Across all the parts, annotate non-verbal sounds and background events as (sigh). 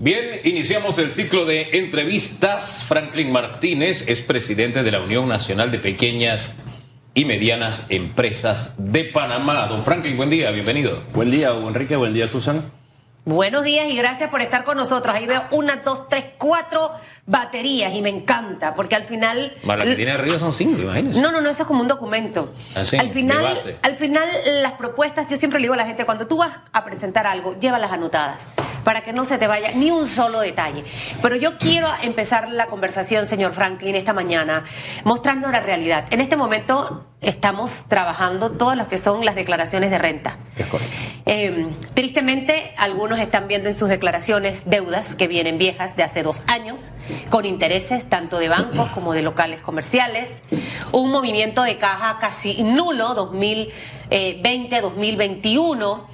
Bien, iniciamos el ciclo de entrevistas. Franklin Martínez es presidente de la Unión Nacional de Pequeñas y Medianas Empresas de Panamá. Don Franklin, buen día, bienvenido. Buen día, Hugo Enrique, buen día, Susan. Buenos días y gracias por estar con nosotros. Ahí veo una, dos, tres, cuatro baterías y me encanta porque al final. la que tiene arriba son cinco, imagínese. No, no, no, eso es como un documento. Así, al final, de base. al final las propuestas, yo siempre le digo a la gente, cuando tú vas a presentar algo, llévalas anotadas para que no se te vaya ni un solo detalle. Pero yo quiero empezar la conversación, señor Franklin, esta mañana, mostrando la realidad. En este momento estamos trabajando todas las que son las declaraciones de renta. Es correcto. Eh, tristemente, algunos están viendo en sus declaraciones deudas que vienen viejas de hace dos años, con intereses tanto de bancos como de locales comerciales, un movimiento de caja casi nulo 2020-2021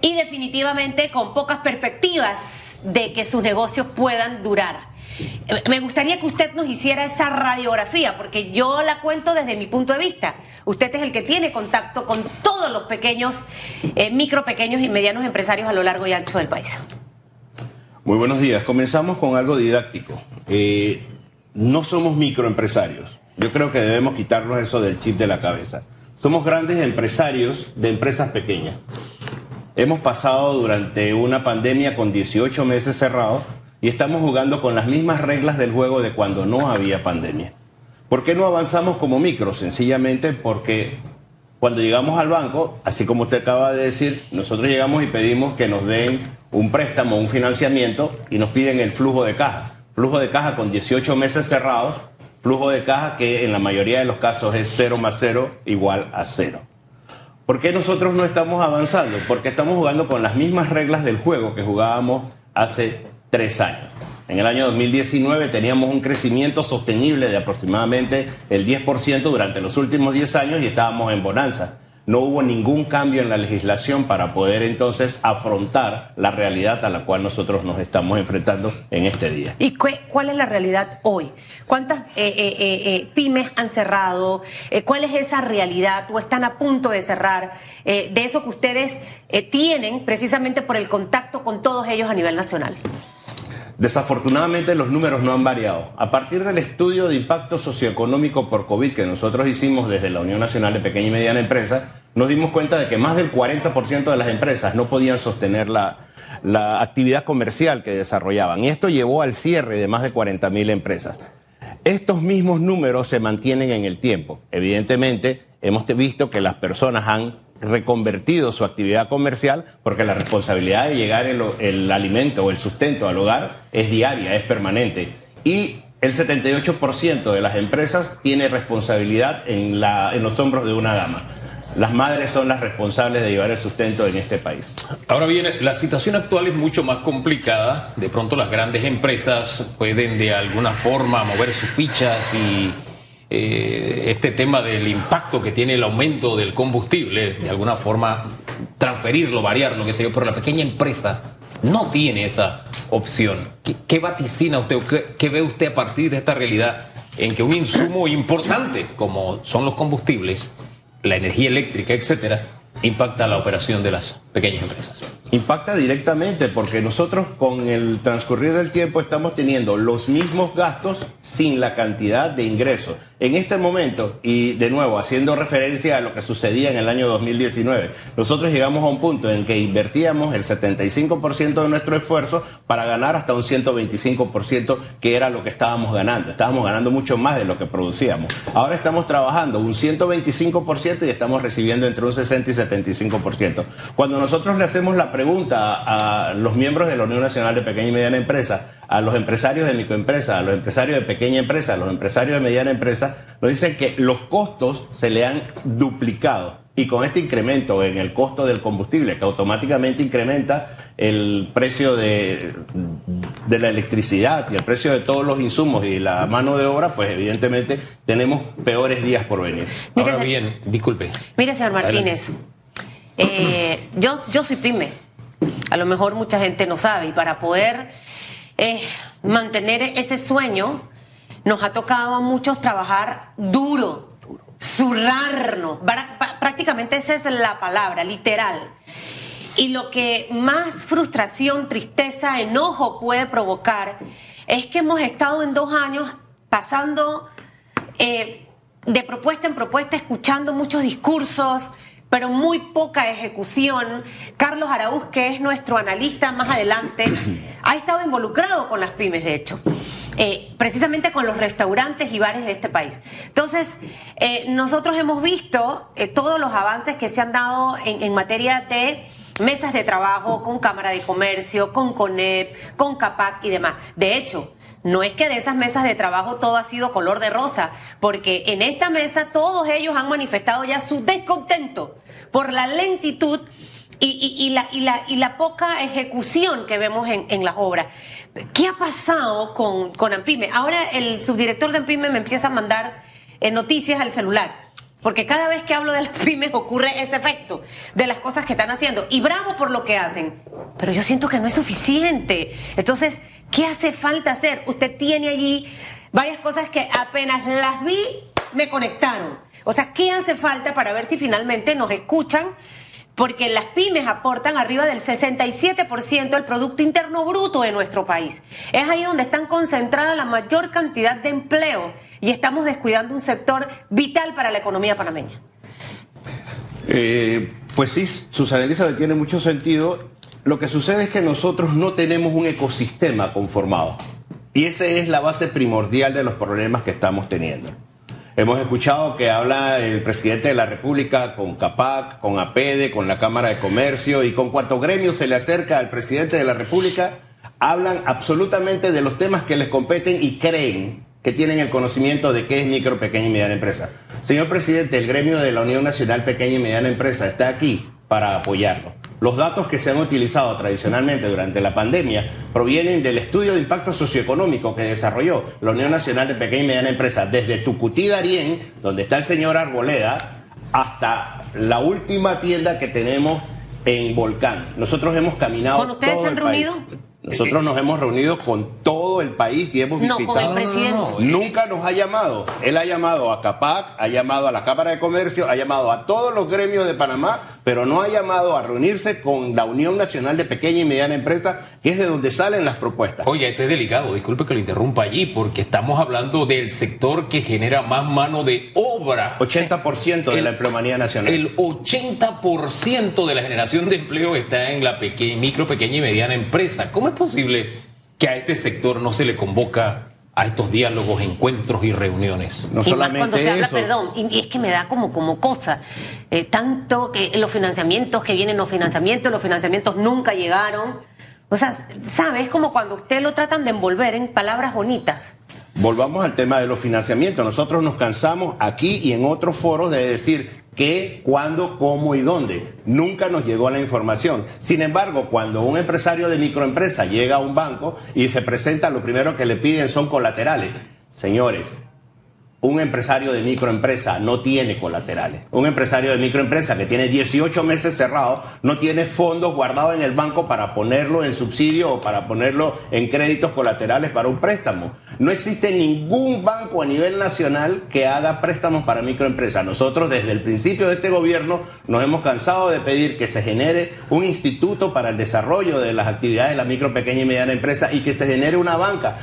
y definitivamente con pocas perspectivas de que sus negocios puedan durar. Me gustaría que usted nos hiciera esa radiografía, porque yo la cuento desde mi punto de vista. Usted es el que tiene contacto con todos los pequeños, eh, micro, pequeños y medianos empresarios a lo largo y ancho del país. Muy buenos días. Comenzamos con algo didáctico. Eh, no somos microempresarios. Yo creo que debemos quitarnos eso del chip de la cabeza. Somos grandes empresarios de empresas pequeñas. Hemos pasado durante una pandemia con 18 meses cerrados y estamos jugando con las mismas reglas del juego de cuando no había pandemia. ¿Por qué no avanzamos como micro? Sencillamente porque cuando llegamos al banco, así como usted acaba de decir, nosotros llegamos y pedimos que nos den un préstamo, un financiamiento y nos piden el flujo de caja. Flujo de caja con 18 meses cerrados, flujo de caja que en la mayoría de los casos es 0 más 0 igual a 0. ¿Por qué nosotros no estamos avanzando? Porque estamos jugando con las mismas reglas del juego que jugábamos hace tres años. En el año 2019 teníamos un crecimiento sostenible de aproximadamente el 10% durante los últimos 10 años y estábamos en bonanza. No hubo ningún cambio en la legislación para poder entonces afrontar la realidad a la cual nosotros nos estamos enfrentando en este día. ¿Y cu- cuál es la realidad hoy? ¿Cuántas eh, eh, eh, pymes han cerrado? ¿Cuál es esa realidad o están a punto de cerrar? de eso que ustedes tienen precisamente por el contacto con todos ellos a nivel nacional. Desafortunadamente los números no han variado. A partir del estudio de impacto socioeconómico por COVID que nosotros hicimos desde la Unión Nacional de Pequeña y Mediana Empresa, nos dimos cuenta de que más del 40% de las empresas no podían sostener la, la actividad comercial que desarrollaban. Y esto llevó al cierre de más de 40 mil empresas. Estos mismos números se mantienen en el tiempo. Evidentemente, hemos visto que las personas han reconvertido su actividad comercial porque la responsabilidad de llegar el, el alimento o el sustento al hogar es diaria, es permanente. Y el 78% de las empresas tiene responsabilidad en, la, en los hombros de una dama. Las madres son las responsables de llevar el sustento en este país. Ahora bien, la situación actual es mucho más complicada. De pronto las grandes empresas pueden de alguna forma mover sus fichas y eh, este tema del impacto que tiene el aumento del combustible, de alguna forma transferirlo, variarlo, qué sé yo, pero la pequeña empresa no tiene esa opción. ¿Qué, qué vaticina usted o qué, qué ve usted a partir de esta realidad en que un insumo importante como son los combustibles, la energía eléctrica, etcétera, impacta la operación de las pequeñas empresas? Impacta directamente porque nosotros con el transcurrir del tiempo estamos teniendo los mismos gastos sin la cantidad de ingresos. En este momento, y de nuevo haciendo referencia a lo que sucedía en el año 2019, nosotros llegamos a un punto en que invertíamos el 75% de nuestro esfuerzo para ganar hasta un 125% que era lo que estábamos ganando. Estábamos ganando mucho más de lo que producíamos. Ahora estamos trabajando un 125% y estamos recibiendo entre un 60 y 75%. Cuando nosotros le hacemos la pregunta a los miembros de la Unión Nacional de Pequeña y Mediana Empresa, a los empresarios de microempresa, a los empresarios de pequeña empresa, a los empresarios de mediana empresa, nos dicen que los costos se le han duplicado. Y con este incremento en el costo del combustible, que automáticamente incrementa el precio de, de la electricidad y el precio de todos los insumos y la mano de obra, pues evidentemente tenemos peores días por venir. Mire, Ahora bien, disculpe. Mire, señor Martínez, eh, yo, yo soy pyme. A lo mejor mucha gente no sabe. Y para poder eh, mantener ese sueño, nos ha tocado a muchos trabajar duro, zurrarnos. Prácticamente esa es la palabra, literal. Y lo que más frustración, tristeza, enojo puede provocar es que hemos estado en dos años pasando eh, de propuesta en propuesta, escuchando muchos discursos, pero muy poca ejecución. Carlos Araúz, que es nuestro analista más adelante, ha estado involucrado con las pymes, de hecho. Eh, precisamente con los restaurantes y bares de este país. Entonces, eh, nosotros hemos visto eh, todos los avances que se han dado en, en, materia de mesas de trabajo con Cámara de Comercio, con CONEP, con CAPAC y demás. De hecho, no es que de esas mesas de trabajo todo ha sido color de rosa, porque en esta mesa todos ellos han manifestado ya su descontento por la lentitud y, la, poca ejecución que vemos en, las obras. ¿Qué ha pasado con, con Ampime? Ahora el subdirector de Ampime me empieza a mandar eh, noticias al celular. Porque cada vez que hablo de las (laughs) pymes ocurre ese efecto de las cosas que están haciendo. Y bravo por lo que hacen. Pero yo siento que no es suficiente. Entonces, ¿qué hace falta hacer? Usted tiene allí varias cosas que apenas las vi, me conectaron. O sea, ¿qué hace falta para ver si finalmente nos escuchan porque las pymes aportan arriba del 67% del Producto Interno Bruto de nuestro país. Es ahí donde están concentradas la mayor cantidad de empleo y estamos descuidando un sector vital para la economía panameña. Eh, pues sí, Susana Elizabeth tiene mucho sentido. Lo que sucede es que nosotros no tenemos un ecosistema conformado. Y esa es la base primordial de los problemas que estamos teniendo. Hemos escuchado que habla el presidente de la República con CAPAC, con APEDE, con la Cámara de Comercio y con cuanto gremio se le acerca al presidente de la República, hablan absolutamente de los temas que les competen y creen que tienen el conocimiento de qué es micro, pequeña y mediana empresa. Señor presidente, el gremio de la Unión Nacional Pequeña y Mediana Empresa está aquí para apoyarlo. Los datos que se han utilizado tradicionalmente durante la pandemia provienen del estudio de impacto socioeconómico que desarrolló la Unión Nacional de Pequeña y Mediana Empresa, desde Tucutí Darién, donde está el señor Arboleda, hasta la última tienda que tenemos en Volcán. Nosotros hemos caminado. ¿Con ustedes se han reunido? Nosotros nos hemos reunido con todo el país y hemos visitado. No, con el presidente. Nunca nos ha llamado. Él ha llamado a CAPAC, ha llamado a la Cámara de Comercio, ha llamado a todos los gremios de Panamá, pero no ha llamado a reunirse con la Unión Nacional de Pequeña y Mediana Empresa, que es de donde salen las propuestas. Oye, esto es delicado, disculpe que lo interrumpa allí, porque estamos hablando del sector que genera más mano de obra. 80% de la empleomanía nacional. El 80% de la generación de empleo está en la micro, pequeña y mediana empresa. ¿Cómo es posible que a este sector no se le convoca a estos diálogos, encuentros y reuniones. No y solamente más cuando se habla, perdón, y es que me da como, como cosa, eh, tanto que los financiamientos que vienen, los financiamientos, los financiamientos nunca llegaron. O sea, ¿sabes? Es como cuando usted lo tratan de envolver en palabras bonitas. Volvamos al tema de los financiamientos. Nosotros nos cansamos aquí y en otros foros de decir qué, cuándo, cómo y dónde. Nunca nos llegó la información. Sin embargo, cuando un empresario de microempresa llega a un banco y se presenta, lo primero que le piden son colaterales. Señores, un empresario de microempresa no tiene colaterales. Un empresario de microempresa que tiene 18 meses cerrado no tiene fondos guardados en el banco para ponerlo en subsidio o para ponerlo en créditos colaterales para un préstamo. No existe ningún banco a nivel nacional que haga préstamos para microempresas. Nosotros desde el principio de este gobierno nos hemos cansado de pedir que se genere un instituto para el desarrollo de las actividades de la micro, pequeña y mediana empresa y que se genere una banca.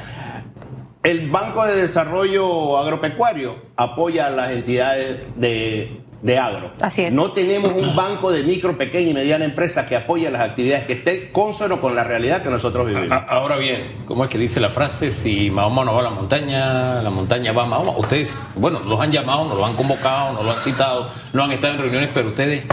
El Banco de Desarrollo Agropecuario apoya a las entidades de, agro. Así es. No tenemos un banco de micro, pequeña y mediana empresa que apoye las actividades que esté consono con la realidad que nosotros vivimos. Ahora bien, ¿cómo es que dice la frase? Si Mahoma no va a la montaña, la montaña va a Mahoma. Ustedes, bueno, los han llamado, nos lo han convocado, nos lo han citado, no han estado en reuniones, pero ustedes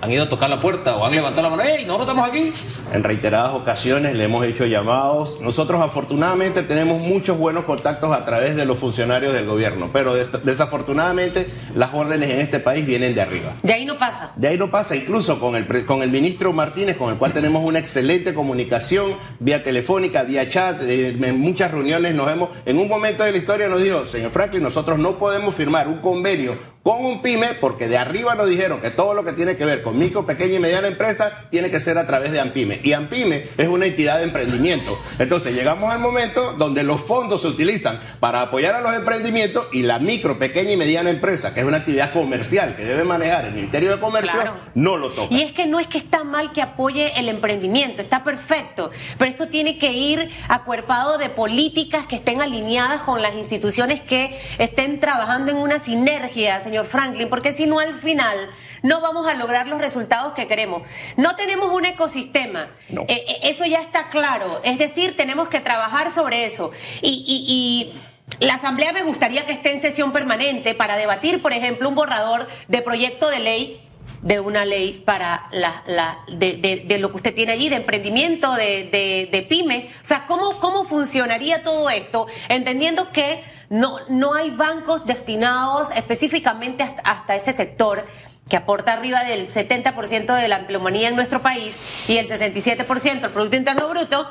han ido a tocar la puerta o han levantado la mano, ¡Ey, nosotros estamos aquí! En reiteradas ocasiones le hemos hecho llamados. Nosotros afortunadamente tenemos muchos buenos contactos a través de los funcionarios del gobierno, pero desafortunadamente las órdenes en este país vienen de arriba. De ahí no pasa. De ahí no pasa, incluso con el, con el ministro Martínez, con el cual tenemos una excelente comunicación vía telefónica, vía chat, eh, en muchas reuniones nos hemos, en un momento de la historia nos dijo, señor Franklin, nosotros no podemos firmar un convenio con un pyme, porque de arriba nos dijeron que todo lo que tiene que ver con micro, pequeña y mediana empresa tiene que ser a través de AMPIME. Y AMPIME es una entidad de emprendimiento. Entonces llegamos al momento donde los fondos se utilizan para apoyar a los emprendimientos y la micro, pequeña y mediana empresa, que es una actividad comercial que debe manejar el Ministerio de Comercio, no lo toca. Y es que no es que está mal que apoye el emprendimiento, está perfecto, pero esto tiene que ir acuerpado de políticas que estén alineadas con las instituciones que estén trabajando en una sinergia señor Franklin, porque si no al final no vamos a lograr los resultados que queremos. No tenemos un ecosistema, eh, eh, eso ya está claro, es decir, tenemos que trabajar sobre eso. y, la Asamblea me gustaría que esté en sesión permanente para debatir, por ejemplo, un borrador de proyecto de ley de una ley para la, de, lo que usted tiene allí, de emprendimiento, de, de, pyme. O sea, ¿cómo, ¿cómo funcionaría todo esto? Entendiendo que no, no hay bancos destinados específicamente hasta, ese sector que aporta arriba del 70% de la empleomanía en nuestro país y el 67% del Producto Interno Bruto,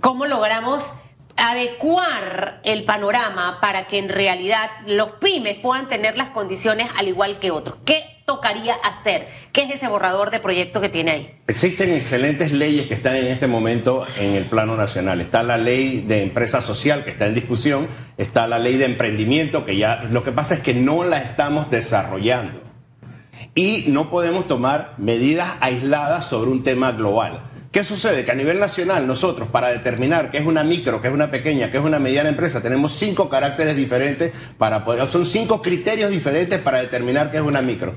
¿cómo logramos adecuar el panorama para que en realidad los pymes puedan tener las condiciones al igual que otros? ¿Qué tocaría hacer? ¿Qué es ese borrador de proyecto que tiene ahí? Existen excelentes leyes que están en este momento en el plano nacional. Está la ley de empresa social que está en discusión, está la ley de emprendimiento que ya lo que pasa es que no la estamos desarrollando. Y no podemos tomar medidas aisladas sobre un tema global. ¿Qué sucede? Que a nivel nacional nosotros para determinar qué es una micro, qué es una pequeña, qué es una mediana empresa, tenemos cinco caracteres diferentes para poder, son cinco criterios diferentes para determinar qué es una micro.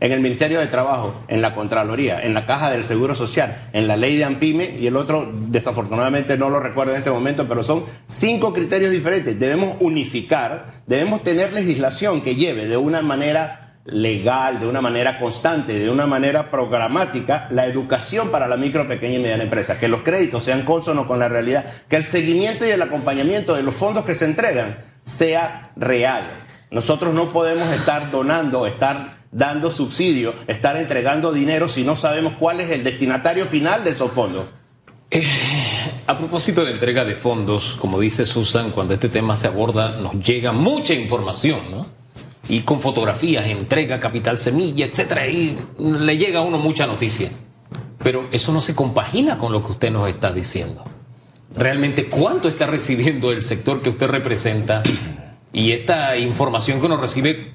En el Ministerio de Trabajo, en la Contraloría, en la Caja del Seguro Social, en la ley de AMPIME y el otro desafortunadamente no lo recuerdo en este momento, pero son cinco criterios diferentes. Debemos unificar, debemos tener legislación que lleve de una manera legal, de una manera constante, de una manera programática, la educación para la micro, pequeña y mediana empresa, que los créditos sean consonos con la realidad, que el seguimiento y el acompañamiento de los fondos que se entregan sea real. Nosotros no podemos estar donando, estar dando subsidio, estar entregando dinero si no sabemos cuál es el destinatario final de esos fondos. Eh, a propósito de entrega de fondos, como dice Susan, cuando este tema se aborda nos llega mucha información, ¿no? Y con fotografías, entrega capital semilla, etcétera, y le llega a uno mucha noticia. Pero eso no se compagina con lo que usted nos está diciendo. Realmente, ¿cuánto está recibiendo el sector que usted representa? Y esta información que uno recibe,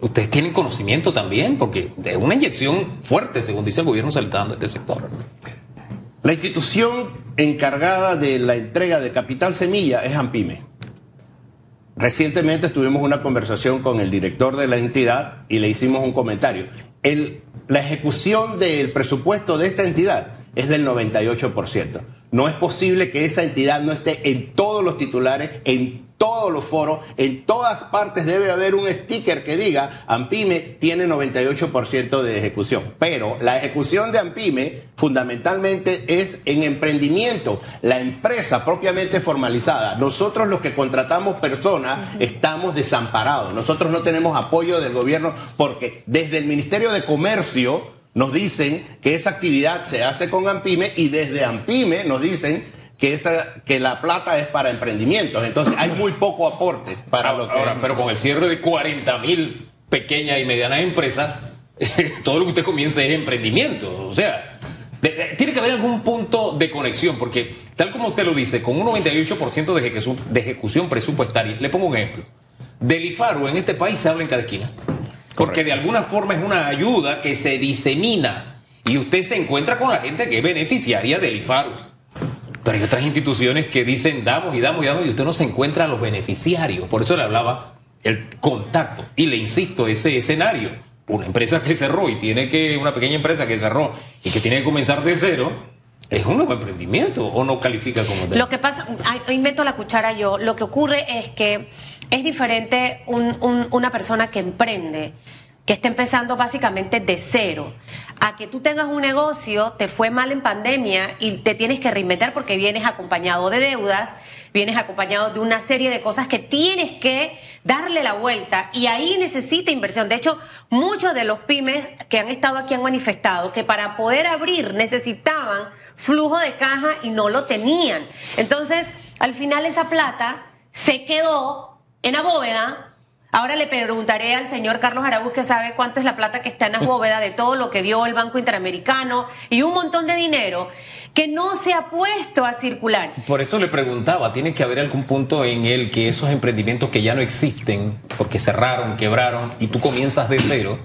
ustedes tienen conocimiento también, porque de una inyección fuerte, según dice el gobierno, se le está dando este sector. La institución encargada de la entrega de capital semilla es AMPIME. Recientemente tuvimos una conversación con el director de la entidad y le hicimos un comentario. la ejecución del presupuesto de esta entidad es del 98%. No es posible que esa entidad no esté en todos los titulares, en todos los foros, en todas partes debe haber un sticker que diga Ampime tiene 98% de ejecución. Pero la ejecución de Ampime fundamentalmente es en emprendimiento, la empresa propiamente formalizada. Nosotros los que contratamos personas estamos desamparados. Nosotros no tenemos apoyo del gobierno porque desde el Ministerio de Comercio nos dicen que esa actividad se hace con Ampime y desde Ampime nos dicen que, esa, que la plata es para emprendimientos. Entonces hay muy poco aporte para lo que... pero con el cierre de 40 mil pequeñas y medianas empresas, (laughs) todo lo que usted comienza es emprendimiento. O sea, tiene que haber algún punto de conexión, porque tal como usted lo dice, con un 98% de de ejecución presupuestaria, le pongo un ejemplo. Del IFARU en este país se habla en cada esquina. Porque de alguna forma es una ayuda que se disemina y usted se encuentra con la gente que es beneficiaria del IFARU. Pero hay otras instituciones que dicen damos y damos y damos y usted no se encuentra a los beneficiarios. Por eso le hablaba el contacto. Y le insisto, ese escenario, una empresa que cerró y tiene que, una pequeña empresa que cerró y que tiene que comenzar de cero, ¿Es un nuevo emprendimiento o no califica como tal? Lo que pasa, meto la cuchara yo, lo que ocurre es que es diferente una persona que emprende que está empezando básicamente de cero, a que tú tengas un negocio, te fue mal en pandemia y te tienes que reinventar porque vienes acompañado de deudas, vienes acompañado de una serie de cosas que tienes que darle la vuelta y ahí necesita inversión. De hecho, muchos de los pymes que han estado aquí han manifestado que para poder abrir necesitaban flujo de caja y no lo tenían. Entonces, al final esa plata se quedó en la bóveda Ahora le preguntaré al señor Carlos Araúz que sabe cuánto es la plata que está en las (laughs) bóvedas de todo lo que dio el Banco Interamericano y un montón de dinero que no se ha puesto a circular. Por eso le preguntaba, ¿tiene que haber algún punto en el que esos emprendimientos que ya no existen, porque cerraron, quebraron, y tú comienzas de cero,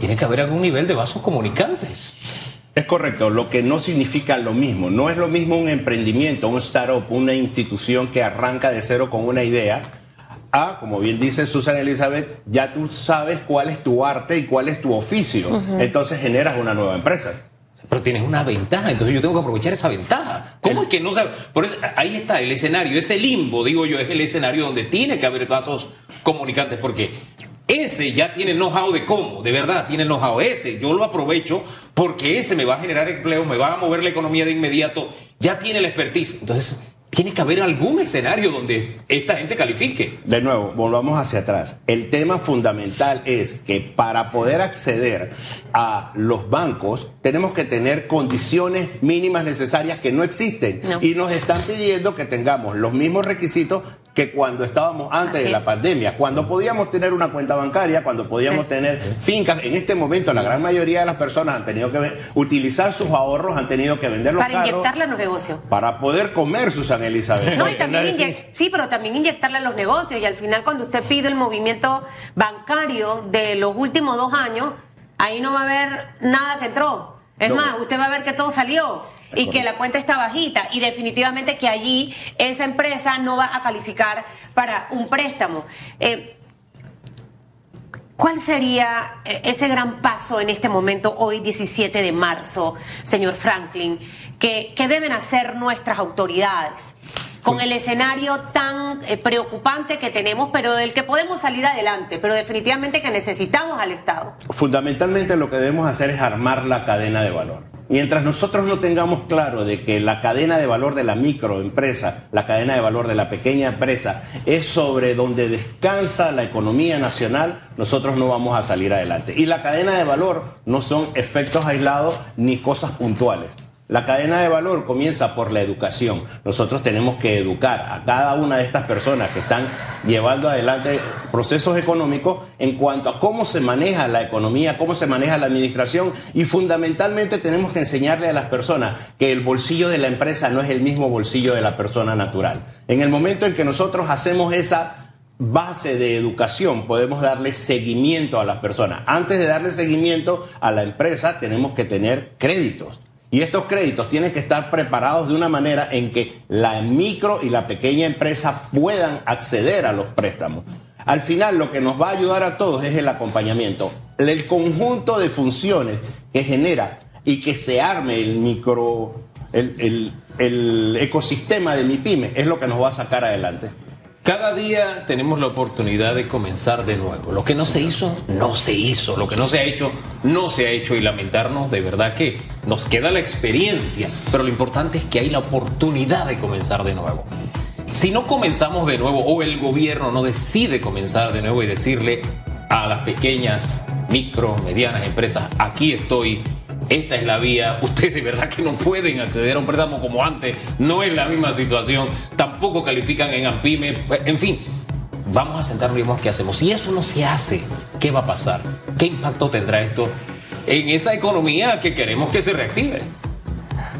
tiene que haber algún nivel de vasos comunicantes? Es correcto, lo que no significa lo mismo. No es lo mismo un emprendimiento, un startup, una institución que arranca de cero con una idea a, como bien dice Susan Elizabeth, ya tú sabes cuál es tu arte y cuál es tu oficio. Entonces generas una nueva empresa. Pero tienes una ventaja, entonces yo tengo que aprovechar esa ventaja. ¿Cómo es, que no sabe? Por eso, ahí está el escenario, ese limbo, digo yo, es el escenario donde tiene que haber pasos comunicantes, porque ese ya tiene know-how de cómo, de verdad, tiene know-how. Ese yo lo aprovecho porque ese me va a generar empleo, me va a mover la economía de inmediato, ya tiene la expertise. Entonces, tiene que haber algún escenario donde esta gente califique. De nuevo, volvamos hacia atrás. El tema fundamental es que para poder acceder a los bancos tenemos que tener condiciones mínimas necesarias que no existen y nos están pidiendo que tengamos los mismos requisitos que cuando estábamos antes de la pandemia, cuando podíamos tener una cuenta bancaria, cuando podíamos tener fincas. En este momento, la gran mayoría de las personas han tenido que utilizar sus ahorros, han tenido que venderlos para inyectarle a los negocios, para poder comer, Susan Elizabeth. No, y también sí, pero también inyectarle a los negocios y al final cuando usted pide el movimiento bancario de los últimos dos años, ahí no va a haber nada que entró. Es más, usted va a ver que todo salió y que la cuenta está bajita y definitivamente que allí esa empresa no va a calificar para un préstamo. Eh, ¿Cuál sería eh, ese gran paso en este momento, hoy 17 de marzo, señor Franklin, que, deben hacer nuestras autoridades? con el escenario tan eh, preocupante que tenemos, pero del que podemos salir adelante, pero definitivamente que necesitamos al Estado. Fundamentalmente lo que debemos hacer es armar la cadena de valor. Mientras nosotros no tengamos claro de que la cadena de valor de la microempresa, la cadena de valor de la pequeña empresa, es sobre donde descansa la economía nacional, nosotros no vamos a salir adelante. Y la cadena de valor no son efectos aislados ni cosas puntuales. La cadena de valor comienza por la educación. Nosotros tenemos que educar a cada una de estas personas que están llevando adelante procesos económicos en cuanto a cómo se maneja la economía, cómo se maneja la administración y fundamentalmente tenemos que enseñarle a las personas que el bolsillo de la empresa no es el mismo bolsillo de la persona natural. En el momento en que nosotros hacemos esa base de educación podemos darle seguimiento a las personas. Antes de darle seguimiento a la empresa tenemos que tener créditos. Y estos créditos tienen que estar preparados de una manera en que la micro y la pequeña empresa puedan acceder a los préstamos. Al final lo que nos va a ayudar a todos es el acompañamiento. El conjunto de funciones que genera y que se arme el micro, el, el ecosistema de mi pyme es lo que nos va a sacar adelante. Cada día tenemos la oportunidad de comenzar de nuevo. Lo que no se hizo, no se hizo. Lo que no se ha hecho, no se ha hecho. Y lamentarnos, de verdad que nos queda la experiencia. Pero lo importante es que hay la oportunidad de comenzar de nuevo. Si no comenzamos de nuevo o el gobierno no decide comenzar de nuevo y decirle a las pequeñas, micro, medianas empresas, aquí estoy, esta es la vía, ustedes de verdad que no pueden acceder a un préstamo como antes, no es la misma situación, tampoco califican en AMPIME, en fin, vamos a sentarnos y vemos qué hacemos. Si eso no se hace, ¿qué va a pasar? ¿Qué impacto tendrá esto en esa economía que queremos que se reactive?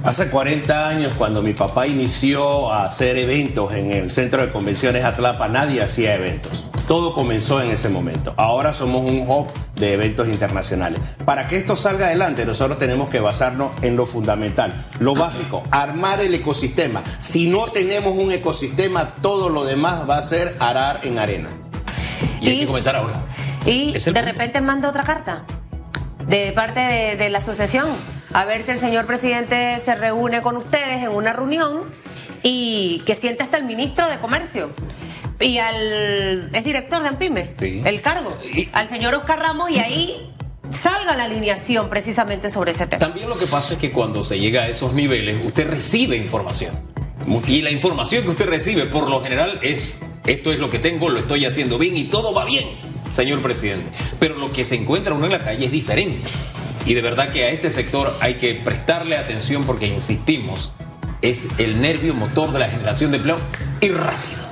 Hace 40 años, cuando mi papá inició a hacer eventos en el centro de convenciones Atlapa, nadie hacía eventos. Todo comenzó en ese momento. Ahora somos un hub de eventos internacionales. Para que esto salga adelante, nosotros tenemos que basarnos en lo fundamental, lo básico, armar el ecosistema. Si no tenemos un ecosistema, todo lo demás va a ser arar en arena. Y, hay que comenzar ahora. Y de repente manda otra carta de parte de la asociación a ver si el señor presidente se reúne con ustedes en una reunión y que sienta hasta el ministro de Comercio y al es director de AMPIME, sí. el cargo, al señor Oscar Ramos y ahí salga la alineación precisamente sobre ese tema. También lo que pasa es que cuando se llega a esos niveles, usted recibe información. Y la información que usted recibe por lo general es, esto es lo que tengo, lo estoy haciendo bien y todo va bien, señor presidente. Pero lo que se encuentra uno en la calle es diferente. Y de verdad que a este sector hay que prestarle atención porque, insistimos, es el nervio motor de la generación de empleo y rápido.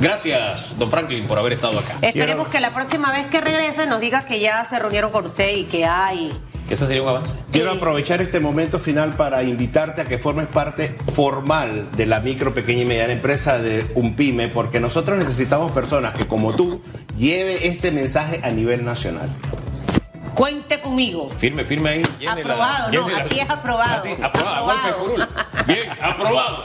Gracias, don Franklin, por haber estado acá. Esperemos que la próxima vez que regrese nos diga que ya se reunieron con usted y que hay Eso sería un avance. Quiero aprovechar este momento final para invitarte a que formes parte formal de la micro, pequeña y mediana empresa de UNPYME, porque nosotros necesitamos personas que, como tú, lleve este mensaje a nivel nacional. Cuente conmigo. Firme, firme ahí. llene la- Aprobado, no, aquí es aprobado. Ah, sí, aprobado, Aprobado. Bien, aprobado.